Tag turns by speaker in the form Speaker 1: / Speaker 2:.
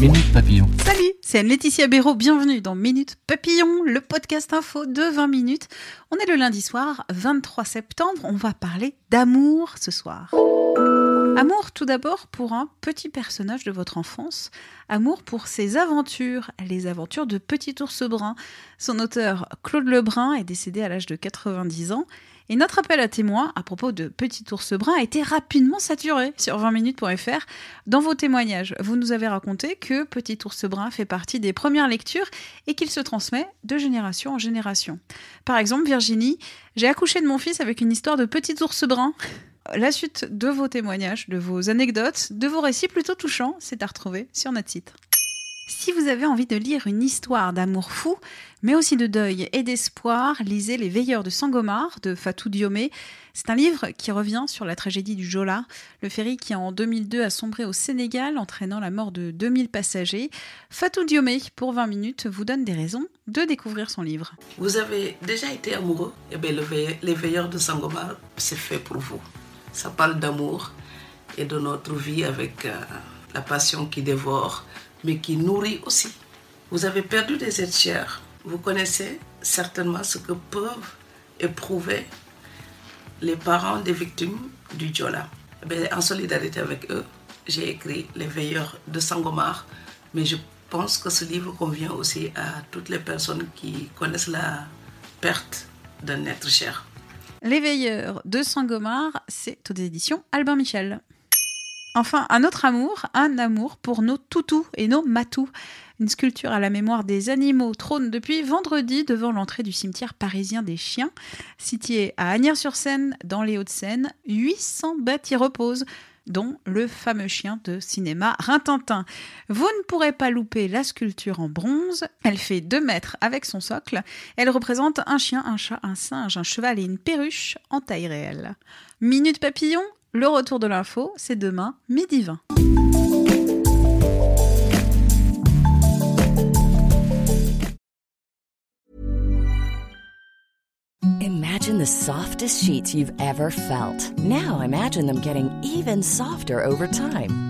Speaker 1: Minute Papillon.
Speaker 2: Salut, c'est Anne-Laetitia Béraud, bienvenue dans Minute Papillon, le podcast info de 20 minutes. On est le lundi soir, 23 septembre, on va parler d'amour ce soir. Amour tout d'abord pour un petit personnage de votre enfance, amour pour ses aventures, les aventures de Petit ours brun. Son auteur Claude Lebrun est décédé à l'âge de 90 ans et notre appel à témoins à propos de Petit ours brun a été rapidement saturé sur 20minutes.fr. Dans vos témoignages, vous nous avez raconté que Petit ours brun fait partie des premières lectures et qu'il se transmet de génération en génération. Par exemple, Virginie, j'ai accouché de mon fils avec une histoire de Petit ours brun. La suite de vos témoignages, de vos anecdotes, de vos récits plutôt touchants, c'est à retrouver sur notre site. Si vous avez envie de lire une histoire d'amour fou, mais aussi de deuil et d'espoir, lisez Les Veilleurs de Sangomar de Fatou Diomé. C'est un livre qui revient sur la tragédie du Jola, le ferry qui en 2002 a sombré au Sénégal, entraînant la mort de 2000 passagers. Fatou Diomé, pour 20 minutes, vous donne des raisons de découvrir son livre.
Speaker 3: Vous avez déjà été amoureux? Eh bien, Les Veilleurs de Sangomar, c'est fait pour vous. Ça parle d'amour et de notre vie avec euh, la passion qui dévore, mais qui nourrit aussi. Vous avez perdu des êtres chers. Vous connaissez certainement ce que peuvent éprouver les parents des victimes du Djola. Eh en solidarité avec eux, j'ai écrit Les Veilleurs de Sangomar, mais je pense que ce livre convient aussi à toutes les personnes qui connaissent la perte d'un être cher.
Speaker 2: Les Veilleurs de Sangomar, c'est aux éditions Albin Michel. Enfin, un autre amour, un amour pour nos toutous et nos matous. Une sculpture à la mémoire des animaux trône depuis vendredi devant l'entrée du cimetière parisien des chiens. Situé à Agnières-sur-Seine, dans les Hauts-de-Seine, 800 bêtes y reposent dont le fameux chien de cinéma Rintintin. Vous ne pourrez pas louper la sculpture en bronze. Elle fait 2 mètres avec son socle. Elle représente un chien, un chat, un singe, un cheval et une perruche en taille réelle. Minute papillon, le retour de l'info, c'est demain, midi 20.
Speaker 4: Imagine the softest sheets you've ever felt. Now imagine them getting even softer over time.